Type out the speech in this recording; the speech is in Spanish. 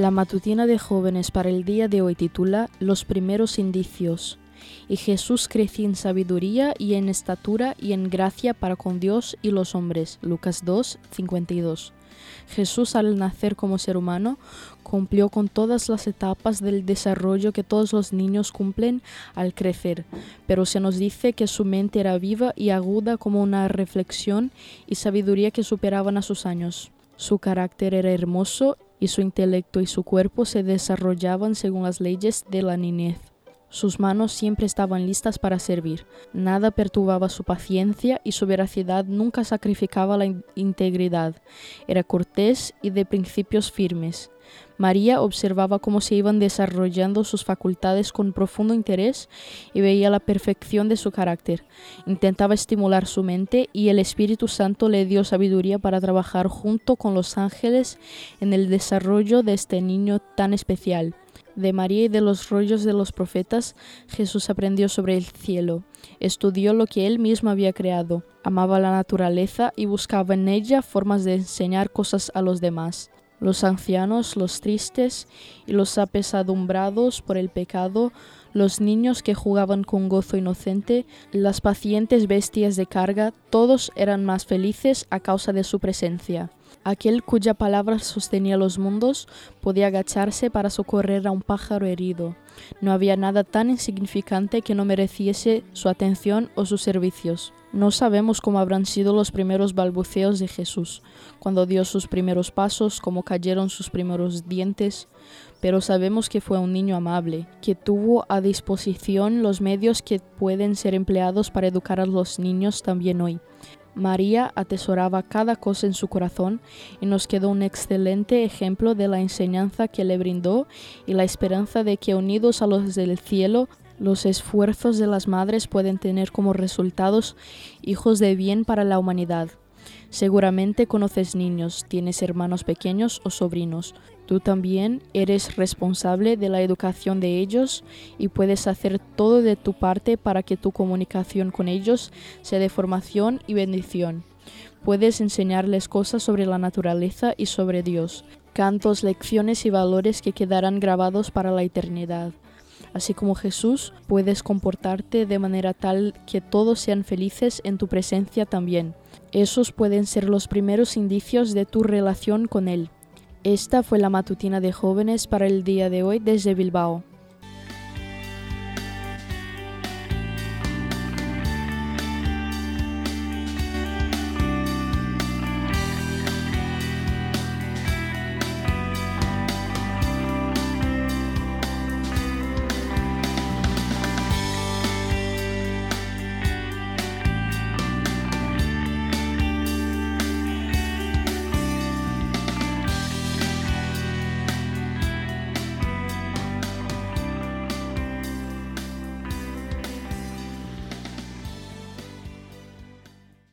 La matutina de jóvenes para el día de hoy titula Los primeros indicios. Y Jesús creció en sabiduría y en estatura y en gracia para con Dios y los hombres. Lucas 2, 52. Jesús al nacer como ser humano cumplió con todas las etapas del desarrollo que todos los niños cumplen al crecer, pero se nos dice que su mente era viva y aguda como una reflexión y sabiduría que superaban a sus años. Su carácter era hermoso y su intelecto y su cuerpo se desarrollaban según las leyes de la niñez. Sus manos siempre estaban listas para servir. Nada perturbaba su paciencia y su veracidad nunca sacrificaba la integridad. Era cortés y de principios firmes. María observaba cómo se iban desarrollando sus facultades con profundo interés y veía la perfección de su carácter. Intentaba estimular su mente y el Espíritu Santo le dio sabiduría para trabajar junto con los ángeles en el desarrollo de este niño tan especial. De María y de los rollos de los profetas, Jesús aprendió sobre el cielo, estudió lo que él mismo había creado, amaba la naturaleza y buscaba en ella formas de enseñar cosas a los demás. Los ancianos, los tristes y los apesadumbrados por el pecado, los niños que jugaban con gozo inocente, las pacientes bestias de carga, todos eran más felices a causa de su presencia. Aquel cuya palabra sostenía los mundos podía agacharse para socorrer a un pájaro herido. No había nada tan insignificante que no mereciese su atención o sus servicios. No sabemos cómo habrán sido los primeros balbuceos de Jesús, cuando dio sus primeros pasos, cómo cayeron sus primeros dientes, pero sabemos que fue un niño amable, que tuvo a disposición los medios que pueden ser empleados para educar a los niños también hoy. María atesoraba cada cosa en su corazón y nos quedó un excelente ejemplo de la enseñanza que le brindó y la esperanza de que unidos a los del cielo los esfuerzos de las madres pueden tener como resultados hijos de bien para la humanidad. Seguramente conoces niños, tienes hermanos pequeños o sobrinos. Tú también eres responsable de la educación de ellos y puedes hacer todo de tu parte para que tu comunicación con ellos sea de formación y bendición. Puedes enseñarles cosas sobre la naturaleza y sobre Dios, cantos, lecciones y valores que quedarán grabados para la eternidad. Así como Jesús, puedes comportarte de manera tal que todos sean felices en tu presencia también. Esos pueden ser los primeros indicios de tu relación con Él. Esta fue la matutina de jóvenes para el día de hoy desde Bilbao.